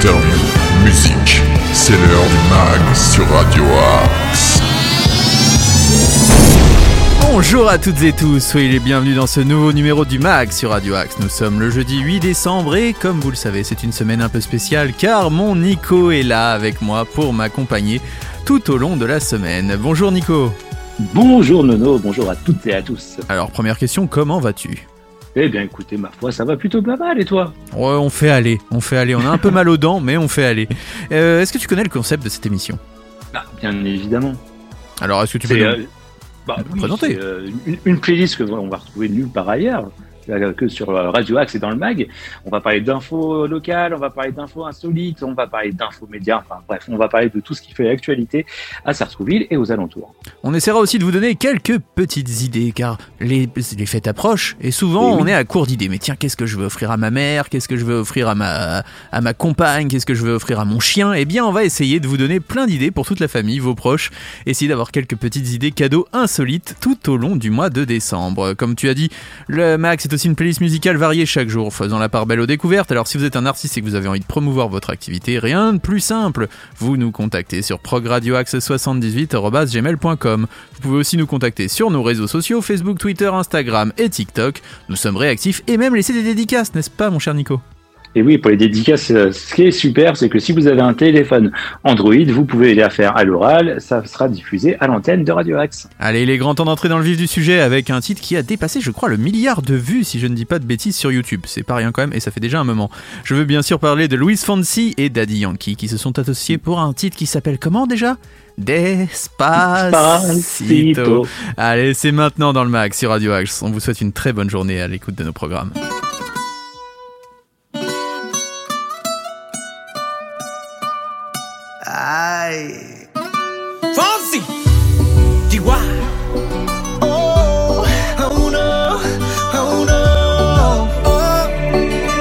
interviews, musique. C'est l'heure du mag sur Radio Axe. Bonjour à toutes et tous, soyez les bienvenus dans ce nouveau numéro du MAG sur Radio Axe. Nous sommes le jeudi 8 décembre et comme vous le savez, c'est une semaine un peu spéciale car mon Nico est là avec moi pour m'accompagner tout au long de la semaine. Bonjour Nico. Bonjour Nono, bonjour à toutes et à tous. Alors première question, comment vas-tu? Eh bien écoutez, ma foi, ça va plutôt pas mal et toi? Ouais, on fait aller, on fait aller. On a un peu mal aux dents, mais on fait aller. Euh, est-ce que tu connais le concept de cette émission? Ah, bien évidemment. Alors est-ce que tu peux... Nous- euh, bah, nous oui, présenter? euh, une, une playlist que on va retrouver nulle part ailleurs que sur euh, Radio Axe et dans le mag. On va parler d'infos locales, on va parler d'infos insolites, on va parler d'infos médias, enfin bref, on va parler de tout ce qui fait l'actualité à Sartrouville et aux alentours. On essaiera aussi de vous donner quelques petites idées car les, les fêtes approchent et souvent Eh oui. on est à court d'idées. Mais tiens, qu'est-ce que je veux offrir à ma mère? Qu'est-ce que je veux offrir à ma, à ma compagne? Qu'est-ce que je veux offrir à mon chien? Eh bien, on va essayer de vous donner plein d'idées pour toute la famille, vos proches. Essayer d'avoir quelques petites idées cadeaux insolites tout au long du mois de décembre. Comme tu as dit, le Max est aussi une playlist musicale variée chaque jour, faisant la part belle aux découvertes. Alors si vous êtes un artiste et que vous avez envie de promouvoir votre activité, rien de plus simple. Vous nous contactez sur progradioaxe78.gmail.com. Vous pouvez aussi nous contacter sur nos réseaux sociaux, Facebook, Twitter, Instagram et TikTok. Nous sommes réactifs et même laisser des dédicaces, n'est-ce pas mon cher Nico? Et oui, pour les dédicaces, euh, ce qui est super, c'est que si vous avez un téléphone Android, vous pouvez les faire à l'oral, ça sera diffusé à l'antenne de Radio Axe. Allez, il est grand temps d'entrer dans le vif du sujet avec un titre qui a dépassé, je crois, le milliard de vues, si je ne dis pas de bêtises, sur YouTube. C'est pas rien quand même, et ça fait déjà un moment. Je veux bien sûr parler de Louis Fonsi et Daddy Yankee, qui se sont associés pour un titre qui s'appelle comment déjà? Despacito. Allez, c'est maintenant dans le mag sur Radio Axe. On vous souhaite une très bonne journée à l'écoute de nos programmes. Ay. Fonsi. Chihuahua. Oh, oh no, oh no. Oh,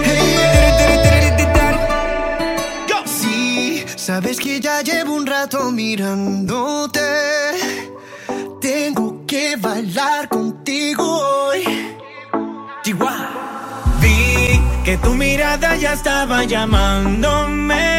hey. Go. Sí, sabes que ya llevo un rato mirándote. Tengo que bailar contigo hoy. Chihuahua. Vi que tu mirada ya estaba llamándome.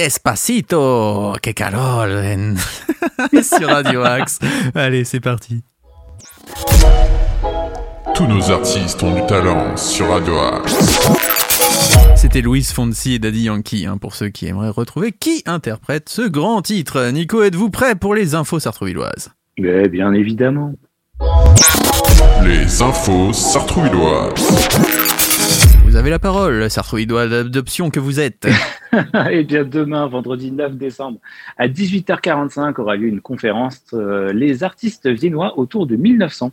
Despacito. Que Carole en- Sur Radio Axe. Allez, c'est parti. Tous nos artistes ont du talent sur Radio Axe. C'était Louis Fonsi et Daddy Yankee, hein, pour ceux qui aimeraient retrouver qui interprète ce grand titre. Nico, êtes-vous prêt pour les infos sartrouvilloises? Mais bien évidemment. Les infos sartrouvilloises. Vous avez la parole, sartrouvillois d'adoption que vous êtes. Et bien demain, vendredi 9 décembre, à 18h45, aura lieu une conférence euh, Les artistes viennois autour de 1900.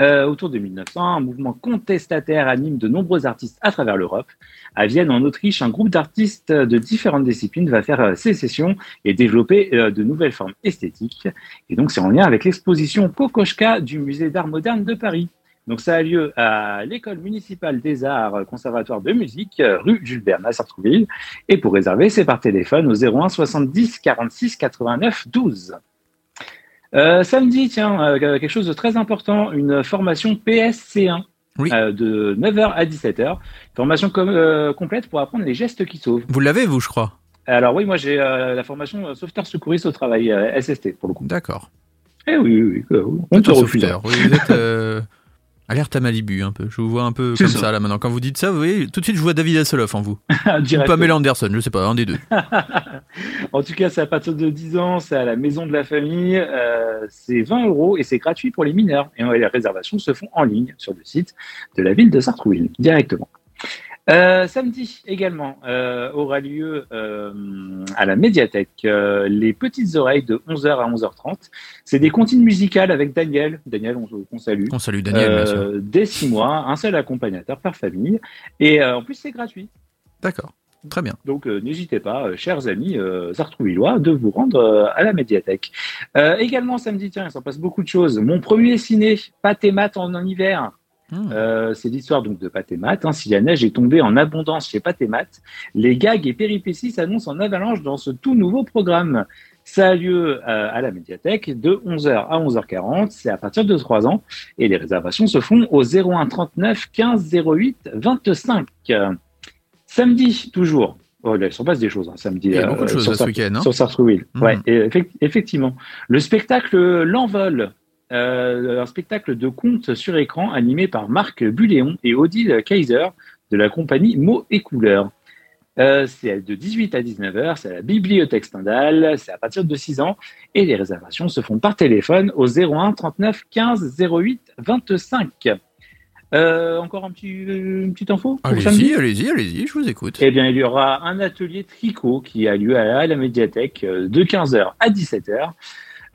Euh, autour de 1900, un mouvement contestataire anime de nombreux artistes à travers l'Europe. À Vienne, en Autriche, un groupe d'artistes de différentes disciplines va faire euh, sécession et développer euh, de nouvelles formes esthétiques. Et donc, c'est en lien avec l'exposition Kokoschka du Musée d'art moderne de Paris. Donc, ça a lieu à l'école municipale des arts, conservatoire de musique, rue Jules Verne à Sartrouville. Et pour réserver, c'est par téléphone au 01 70 46 89 12. Euh, samedi, tiens, euh, quelque chose de très important, une formation PSC1 Oui. euh, de 9h à 17h. Formation com- euh, complète pour apprendre les gestes qui sauvent. Vous l'avez, vous, je crois Alors oui, moi j'ai la formation sauveteur secouriste au travail, SST pour le coup. D'accord. Eh oui, oui, oui, on te refuse. sauveteur. Oui, vous êtes euh, alerte à Malibu un peu. Je vous vois un peu comme ça. ça. là maintenant. Quand vous dites ça, vous voyez, tout de suite je vois David Hasselhoff en vous. Ou Direct. Pamela Anderson, je sais pas, un des deux. En tout cas, c'est à partir de 10 ans, c'est à la maison de la famille, euh, c'est 20 euros et c'est gratuit pour les mineurs. Et les réservations se font en ligne sur le site de la ville de Sartrouville, directement. Euh, samedi également euh, aura lieu euh, à la médiathèque euh, les petites oreilles de 11h à 11h30. C'est des comptines musicales avec Daniel. Daniel, on, on salue. On salue Daniel. Euh, dès 6 mois, un seul accompagnateur par famille. Et euh, en plus, c'est gratuit. D'accord. Très bien. Donc euh, n'hésitez pas, euh, chers amis euh, sartrouvillois, de vous rendre à la médiathèque. Euh, également samedi, tiens, il s'en passe beaucoup de choses. Mon premier ciné, pâte et mat en, en hiver. Hmm. Euh, c'est l'histoire donc de pâte et mat. Hein. Si la neige est tombée en abondance chez pâte et mat, les gags et péripéties s'annoncent en avalanche dans ce tout nouveau programme. Ça a lieu euh, à la médiathèque de 11h à 11h40. C'est à partir de 3 ans. Et les réservations se font au 01 39 15 08 25. Samedi, toujours. Oh, là, il s'en passe des choses, hein, samedi. Il y a beaucoup de choses sur ce week-end, hein. Sur Sartrouville. Mhm. Ouais, et effectivement. Le spectacle L'Envol, euh, un spectacle de contes sur écran animé par Marc Buléon et Odile Kaiser de la compagnie Mots et Couleurs. Euh, c'est de 18 à 19h, c'est à la bibliothèque Stendhal, c'est à partir de 6 ans et les réservations se font par téléphone au 01 39 15 08 25. Euh, encore un petit, une petite info Allez-y, allez-y, allez-y, je vous écoute. eh bien, il y aura un atelier tricot qui a lieu à la médiathèque euh, de 15h à 17h.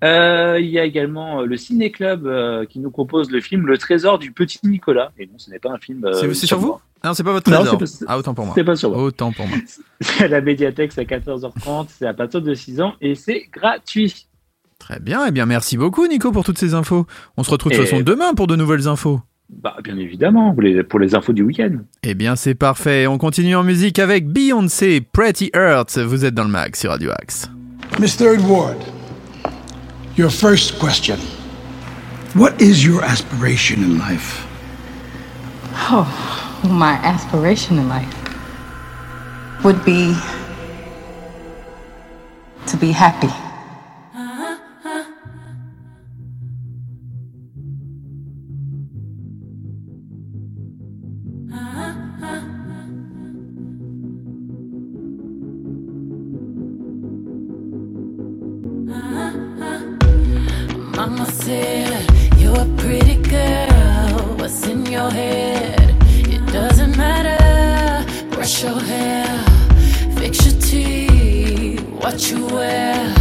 Euh, il y a également euh, le Ciné Club euh, qui nous propose le film Le Trésor du Petit Nicolas. Et non, ce n'est pas un film. euh, C'est sur vous? Non, c'est pas votre trésor. pas- Ah, autant pour moi. C'est pas sur moi. Autant pour moi. C'est à la médiathèque, c'est à 14h30, c'est à partir de 6 ans et c'est gratuit. Très bien, eh bien merci beaucoup Nico pour toutes ces infos. On se retrouve de toute Et- façon demain pour de nouvelles infos. Bah, bien évidemment, pour les, pour les infos du week-end. Eh bien c'est parfait, on continue en musique avec Beyoncé, Pretty Earth. Vous êtes dans le mag sur Radio Axe. Miss Third Ward, your first question. What is your aspiration in life? Oh, my aspiration in life would be to be happy. Your hair, fix your teeth. What you wear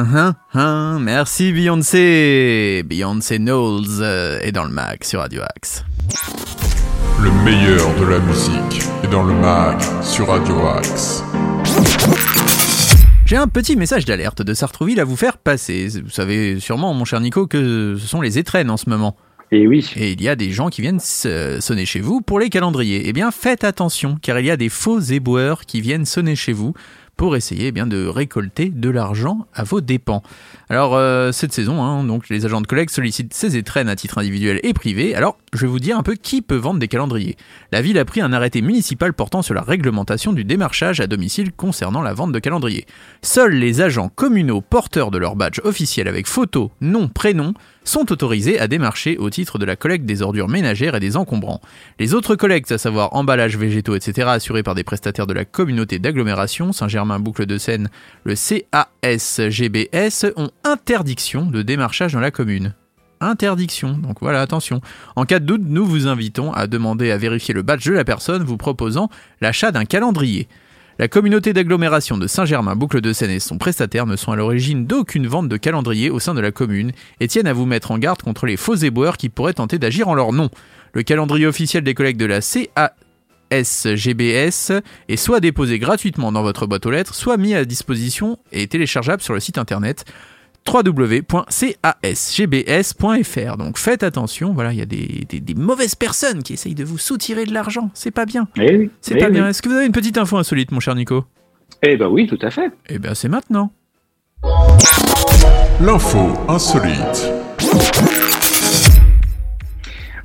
Hein, hein, hein, merci Beyoncé. Beyoncé Knowles euh, est dans le mag sur Radio Axe. Le meilleur de la musique est dans le mag sur Radio Axe. J'ai un petit message d'alerte de Sartrouville à vous faire passer. Vous savez sûrement, mon cher Nico, que ce sont les étrennes en ce moment. Et oui. Et il y a des gens qui viennent sonner chez vous pour les calendriers. Eh bien, faites attention, car il y a des faux éboueurs qui viennent sonner chez vous pour essayer eh bien de récolter de l'argent à vos dépens. Alors euh, cette saison, hein, donc les agents de collecte sollicitent ces étrennes à titre individuel et privé. Alors je vais vous dire un peu qui peut vendre des calendriers. La ville a pris un arrêté municipal portant sur la réglementation du démarchage à domicile concernant la vente de calendriers. Seuls les agents communaux porteurs de leur badge officiel avec photo, nom, prénom sont autorisés à démarcher au titre de la collecte des ordures ménagères et des encombrants. Les autres collectes, à savoir emballages végétaux, etc., assurés par des prestataires de la communauté d'agglomération Saint-Germain-Boucle de Seine, le CASGBS, ont interdiction de démarchage dans la commune. Interdiction, donc voilà, attention. En cas de doute, nous vous invitons à demander à vérifier le badge de la personne vous proposant l'achat d'un calendrier. La communauté d'agglomération de Saint-Germain, Boucle de Seine et son prestataire ne sont à l'origine d'aucune vente de calendrier au sein de la commune et tiennent à vous mettre en garde contre les faux éboueurs qui pourraient tenter d'agir en leur nom. Le calendrier officiel des collègues de la CASGBS est soit déposé gratuitement dans votre boîte aux lettres, soit mis à disposition et téléchargeable sur le site internet www.casgbs.fr. Donc faites attention, voilà, il y a des, des- des mauvaises personnes qui essayent de vous soutirer de l'argent. C'est pas bien. Eh oui. C'est eh pas oui. bien. Est-ce que vous avez une petite info insolite, mon cher Nico? Eh ben oui, tout à fait. Eh bien, c'est maintenant. L'info insolite.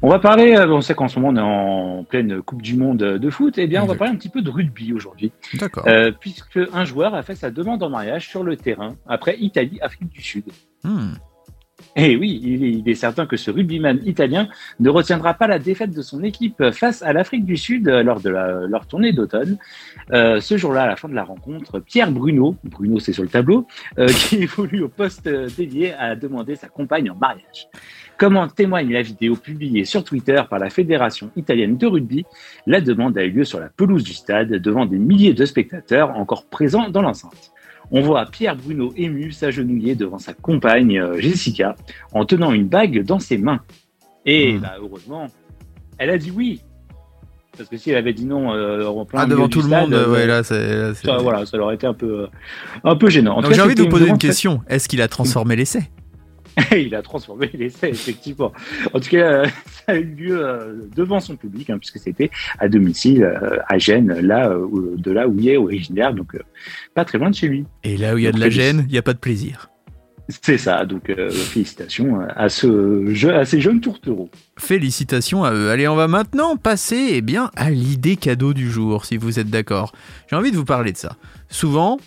On va parler, euh, on sait qu'en ce moment on est en pleine Coupe du Monde de foot, eh bien on va parler un petit peu de rugby aujourd'hui, D'accord. euh, puisque un joueur a fait sa demande en mariage sur le terrain après Italie, Afrique du Sud. Hmm. Et oui, il est, certain que ce rugbyman italien ne retiendra pas la défaite de son équipe face à l'Afrique du Sud euh, lors de la- leur tournée d'automne. Euh, ce jour-là, à la fin de la rencontre, Pierre Bruno, Bruno c'est sur le tableau, euh, qui évolue au poste dédié, a demandé sa compagne en mariage. Comme en témoigne la vidéo publiée sur Twitter par la Fédération italienne de rugby, la demande a eu lieu sur la pelouse du stade devant des milliers de spectateurs encore présents dans l'enceinte. On voit Pierre Bruno ému s'agenouiller devant sa compagne euh, Jessica en tenant une bague dans ses mains. Et Hmm. bah, heureusement, elle a dit oui. Parce que si elle avait dit non euh, en plein Ah, devant tout le stade, monde, euh, ouais, là, ça, voilà, ça aurait été un peu, euh, un peu gênant. En Donc j'ai envie de vous poser une question. Est-ce qu'il a transformé l'essai? il a transformé l'essai, effectivement. En tout cas, ça a eu lieu euh, devant son public, hein, puisque c'était à domicile, euh, à Gênes, là, euh, de là où il est originaire, donc pas très loin de chez lui. Et là où il y a de la gêne, il n'y a pas de plaisir. C'est ça, donc euh, félicitations à, ce jeu, à ces jeunes tourtereaux. Félicitations à eux. Allez, on va maintenant passer eh bien, à l'idée cadeau du jour, si vous êtes d'accord. J'ai envie de vous parler de ça. Souvent,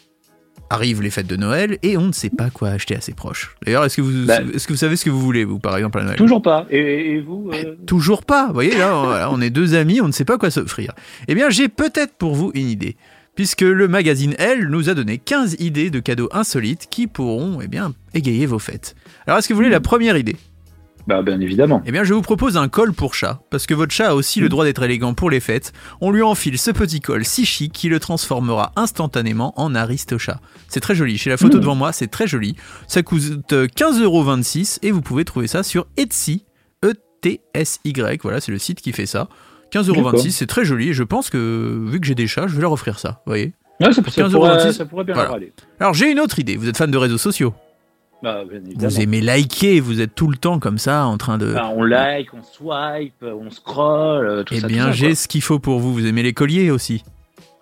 arrivent les fêtes de Noël et on ne sait pas quoi acheter à ses proches. D'ailleurs, est-ce que, vous, Bah. est-ce que vous savez ce que vous voulez, vous, par exemple, à Noël? Toujours pas. Et, et vous euh, Toujours pas. Vous voyez, là, on, voilà, on est deux amis, on ne sait pas quoi s'offrir. Eh bien, j'ai peut-être pour vous une idée. Puisque le magazine Elle nous a donné 15 idées de cadeaux insolites qui pourront, eh bien, égayer vos fêtes. Alors, est-ce que vous voulez la première idée? Bah, bien évidemment. Eh bien, je vous propose un col pour chat, parce que votre chat a aussi le droit d'être élégant pour les fêtes. On lui enfile ce petit col si chic qui le transformera instantanément en Aristochat. C'est très joli. Chez la photo Mmh. devant moi, c'est très joli. Ça coûte 15,26€ et vous pouvez trouver ça sur Etsy. E-T-S-Y. Voilà, c'est le site qui fait ça. 15,26€, D'accord. c'est très joli. Et je pense que, vu que j'ai des chats, je vais leur offrir ça. Vous voyez Ouais, ça, ça 15,26, pourrait, ça pourrait bien voilà. leur aller. Alors, j'ai une autre idée. Vous êtes fan de réseaux sociaux. Bah. Vous aimez liker. Vous êtes tout le temps comme ça en train de. Bah, on like, on swipe, on scroll, euh, tout Eh ça. tout bien, j'ai ce qu'il faut pour vous. Vous aimez les colliers aussi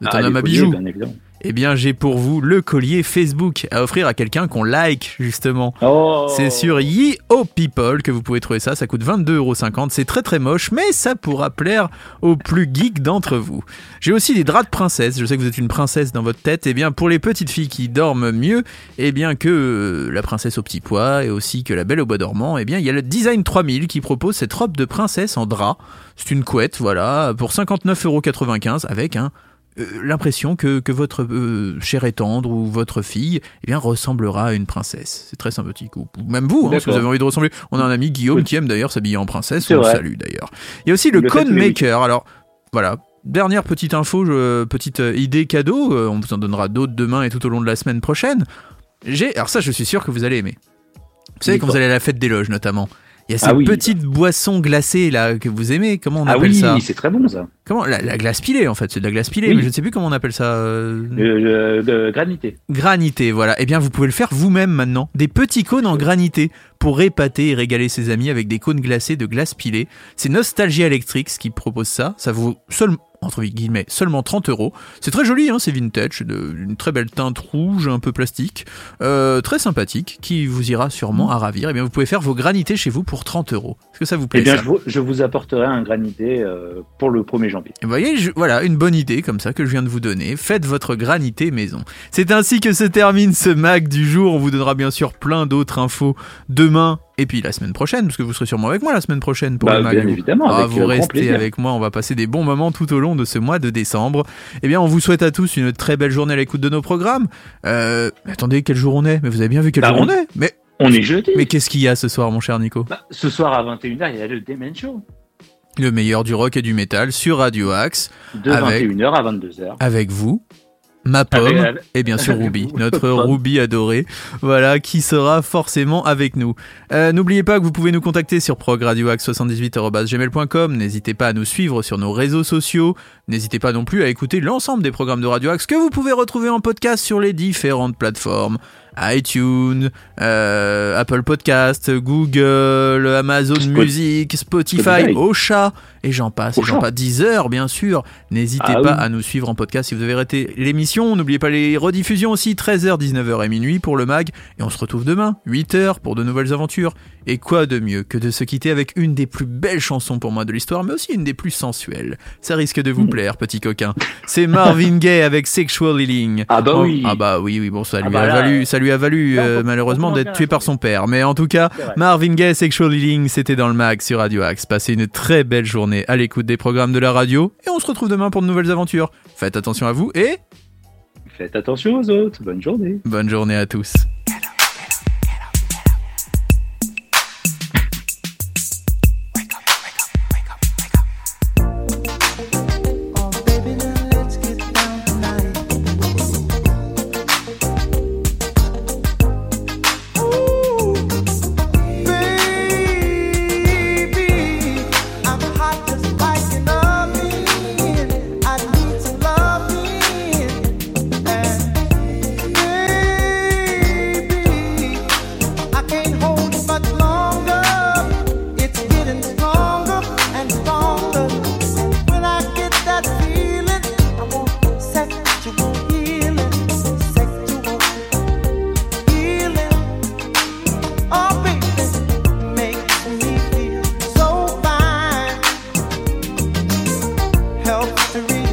Vous êtes Ah, un homme à bijoux. Bien évidemment. Eh bien, j'ai pour vous le collier Facebook à offrir à quelqu'un qu'on like, justement. Oh. C'est sur Ye-Oh People que vous pouvez trouver ça. Ça coûte 22,50€. C'est très très moche, mais ça pourra plaire aux plus geeks d'entre vous. J'ai aussi des draps de princesse. Je sais que vous êtes une princesse dans votre tête. Eh bien, pour les petites filles qui dorment mieux, eh bien que euh, la princesse au petit pois et aussi que la belle au bois dormant, eh bien, il y a le Design 3000 qui propose cette robe de princesse en drap. C'est une couette, voilà, pour 59,95€ avec un l'impression que, que votre euh, cher et tendre ou votre fille eh bien, ressemblera à une princesse. C'est très sympathique. Ou, ou même vous, hein, si vous avez envie de ressembler. On a un ami, Guillaume, Oui. qui aime d'ailleurs s'habiller en princesse. On le salue d'ailleurs. Il y a aussi le les Maker. Alors, voilà. Dernière petite info, je- petite euh, idée cadeau. euh, on vous en donnera d'autres demain et tout au long de la semaine prochaine. J'ai, alors ça, je suis sûr que vous allez aimer. Vous savez, quand vous allez à la fête des loges, notamment, il y a Ah oui. petites boissons glacées là que vous aimez. Comment on Ah appelle oui, ça c'est très bon ça. Comment la, la glace pilée en fait, c'est de la glace pilée, Oui. mais je ne sais plus comment on appelle ça. euh, le- le granité. Granité, voilà. Eh bien, vous pouvez le faire vous-même maintenant. Des petits cônes en granité pour épater et régaler ses amis avec des cônes glacés de glace pilée. C'est Nostalgie Electrics qui propose ça. Ça vaut seulement entre guillemets seulement 30 euros. C'est très joli, hein, c'est vintage, de- d'une très belle teinte rouge, un peu plastique, euh, très sympathique, qui vous ira sûrement à ravir. Eh bien, vous pouvez faire vos granités chez vous pour 30 euros. Est-ce que ça vous plaît Eh bien, je vous, je vous apporterai un granité euh, pour le 1er janvier. Et vous voyez, je- voilà, une bonne idée comme ça que je viens de vous donner. Faites votre granité maison. C'est ainsi que se termine ce Mac du jour. On vous donnera bien sûr plein d'autres infos demain et puis la semaine prochaine, parce que vous serez sûrement avec moi la semaine prochaine pour Bah, le Mac. bien évidemment, Ah, avec vous euh, restez avec moi, on va passer des bons moments tout au long de ce mois de décembre. Eh bien, on vous souhaite à tous une très belle journée à l'écoute de nos programmes. Euh, attendez, quel jour on est? Mais vous avez bien vu quel Bah, jour on on- est? Mais, On est jeudi. mais qu'est-ce qu'il y a ce soir, mon cher Nico? Bah, ce soir à 21h, il y a le Demen Show. Le meilleur du rock et du métal sur Radio Axe, De Avec- 21h à 22h. avec vous. Ma pomme et bien sûr Ruby, notre. Ruby adoré, voilà, qui sera forcément avec nous. Euh, N'oubliez pas que vous pouvez nous contacter sur progradioaxe78.gmail.com, n'hésitez pas à nous suivre sur nos réseaux sociaux, n'hésitez pas non plus à écouter l'ensemble des programmes de Radio Axe que vous pouvez retrouver en podcast sur les différentes plateformes, iTunes, euh, Apple Podcast, Google, Amazon Spot- Music, Spotify. Ocha, et j'en passe, et j'en passe, Deezer bien sûr. N'hésitez Ah pas oui. à nous suivre en podcast si vous avez raté l'émission. N'oubliez pas les rediffusions aussi, 13h, 19h et minuit pour le mag. Et on se retrouve demain, 8h pour de nouvelles aventures. Et quoi de mieux que de se quitter avec une des plus belles chansons pour moi de l'histoire, mais aussi une des plus sensuelles. Ça risque de vous Mm. plaire, petit coquin. C'est Marvin Gaye avec Sexual Healing. Ah bah Oh, oui. Ah bah oui, oui, bon, ça lui bah a là, valu, ça lui a valu euh, malheureusement d'être tué par son père. Mais en tout cas. Marvin Gaye, Sexual Healing, c'était dans le mag sur Radio Axe. Passez une très belle journée à l'écoute des programmes de la radio et on se retrouve demain pour de nouvelles aventures. Faites attention à vous et Faites attention aux autres. Bonne journée. bonne journée à tous. help to reach.